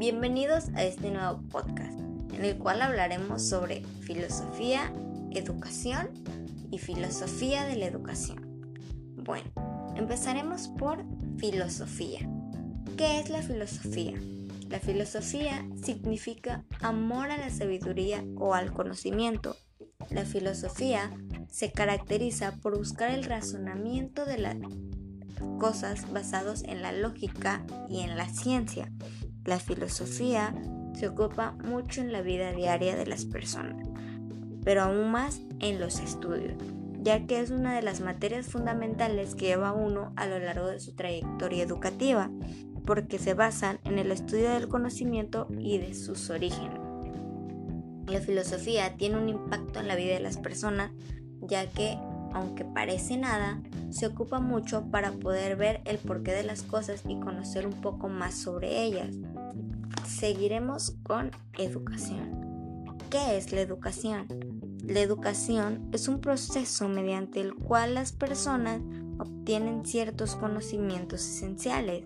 Bienvenidos a este nuevo podcast, en el cual hablaremos sobre filosofía, educación y filosofía de la educación. Bueno, empezaremos por filosofía. ¿Qué es la filosofía? La filosofía significa amor a la sabiduría o al conocimiento. La filosofía se caracteriza por buscar el razonamiento de las cosas basados en la lógica y en la ciencia. La filosofía se ocupa mucho en la vida diaria de las personas, pero aún más en los estudios, ya que es una de las materias fundamentales que lleva uno a lo largo de su trayectoria educativa, porque se basan en el estudio del conocimiento y de sus orígenes. La filosofía tiene un impacto en la vida de las personas, ya que, aunque parece nada, se ocupa mucho para poder ver el porqué de las cosas y conocer un poco más sobre ellas. Seguiremos con educación. ¿Qué es la educación? La educación es un proceso mediante el cual las personas obtienen ciertos conocimientos esenciales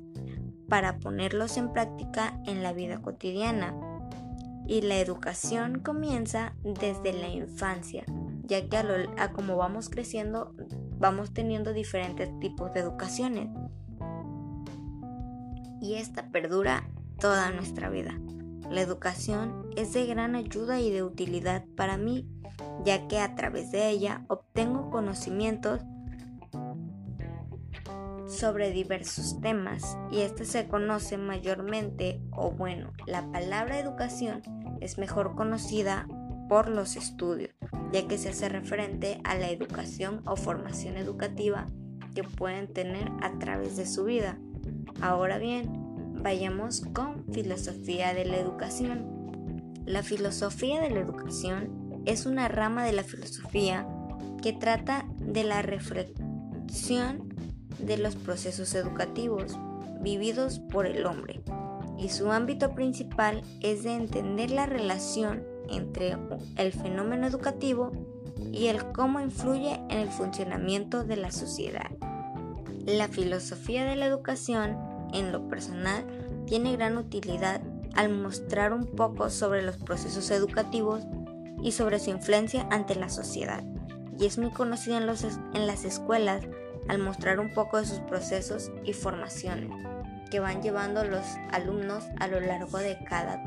para ponerlos en práctica en la vida cotidiana. Y la educación comienza desde la infancia, ya que a, como vamos creciendo vamos teniendo diferentes tipos de educaciones. Y esta perdura toda nuestra vida. La educación es de gran ayuda y de utilidad para mí, ya que a través de ella obtengo conocimientos sobre diversos temas y este se conoce mayormente o bueno, la palabra educación es mejor conocida por los estudios, ya que se hace referente a la educación o formación educativa que pueden tener a través de su vida. Ahora bien, vayamos con filosofía de la educación. La filosofía de la educación es una rama de la filosofía que trata de la reflexión de los procesos educativos vividos por el hombre y su ámbito principal es de entender la relación entre el fenómeno educativo y el cómo influye en el funcionamiento de la sociedad. La filosofía de la educación en lo personal tiene gran utilidad al mostrar un poco sobre los procesos educativos y sobre su influencia ante la sociedad, y es muy conocida en, en las escuelas al mostrar un poco de sus procesos y formaciones que van llevando los alumnos a lo largo de cada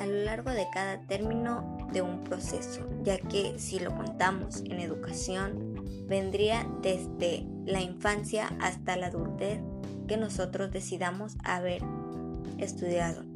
a lo largo de cada término de un proceso, ya que si lo contamos en educación, vendría desde la infancia hasta la adultez que nosotros decidamos haber estudiado.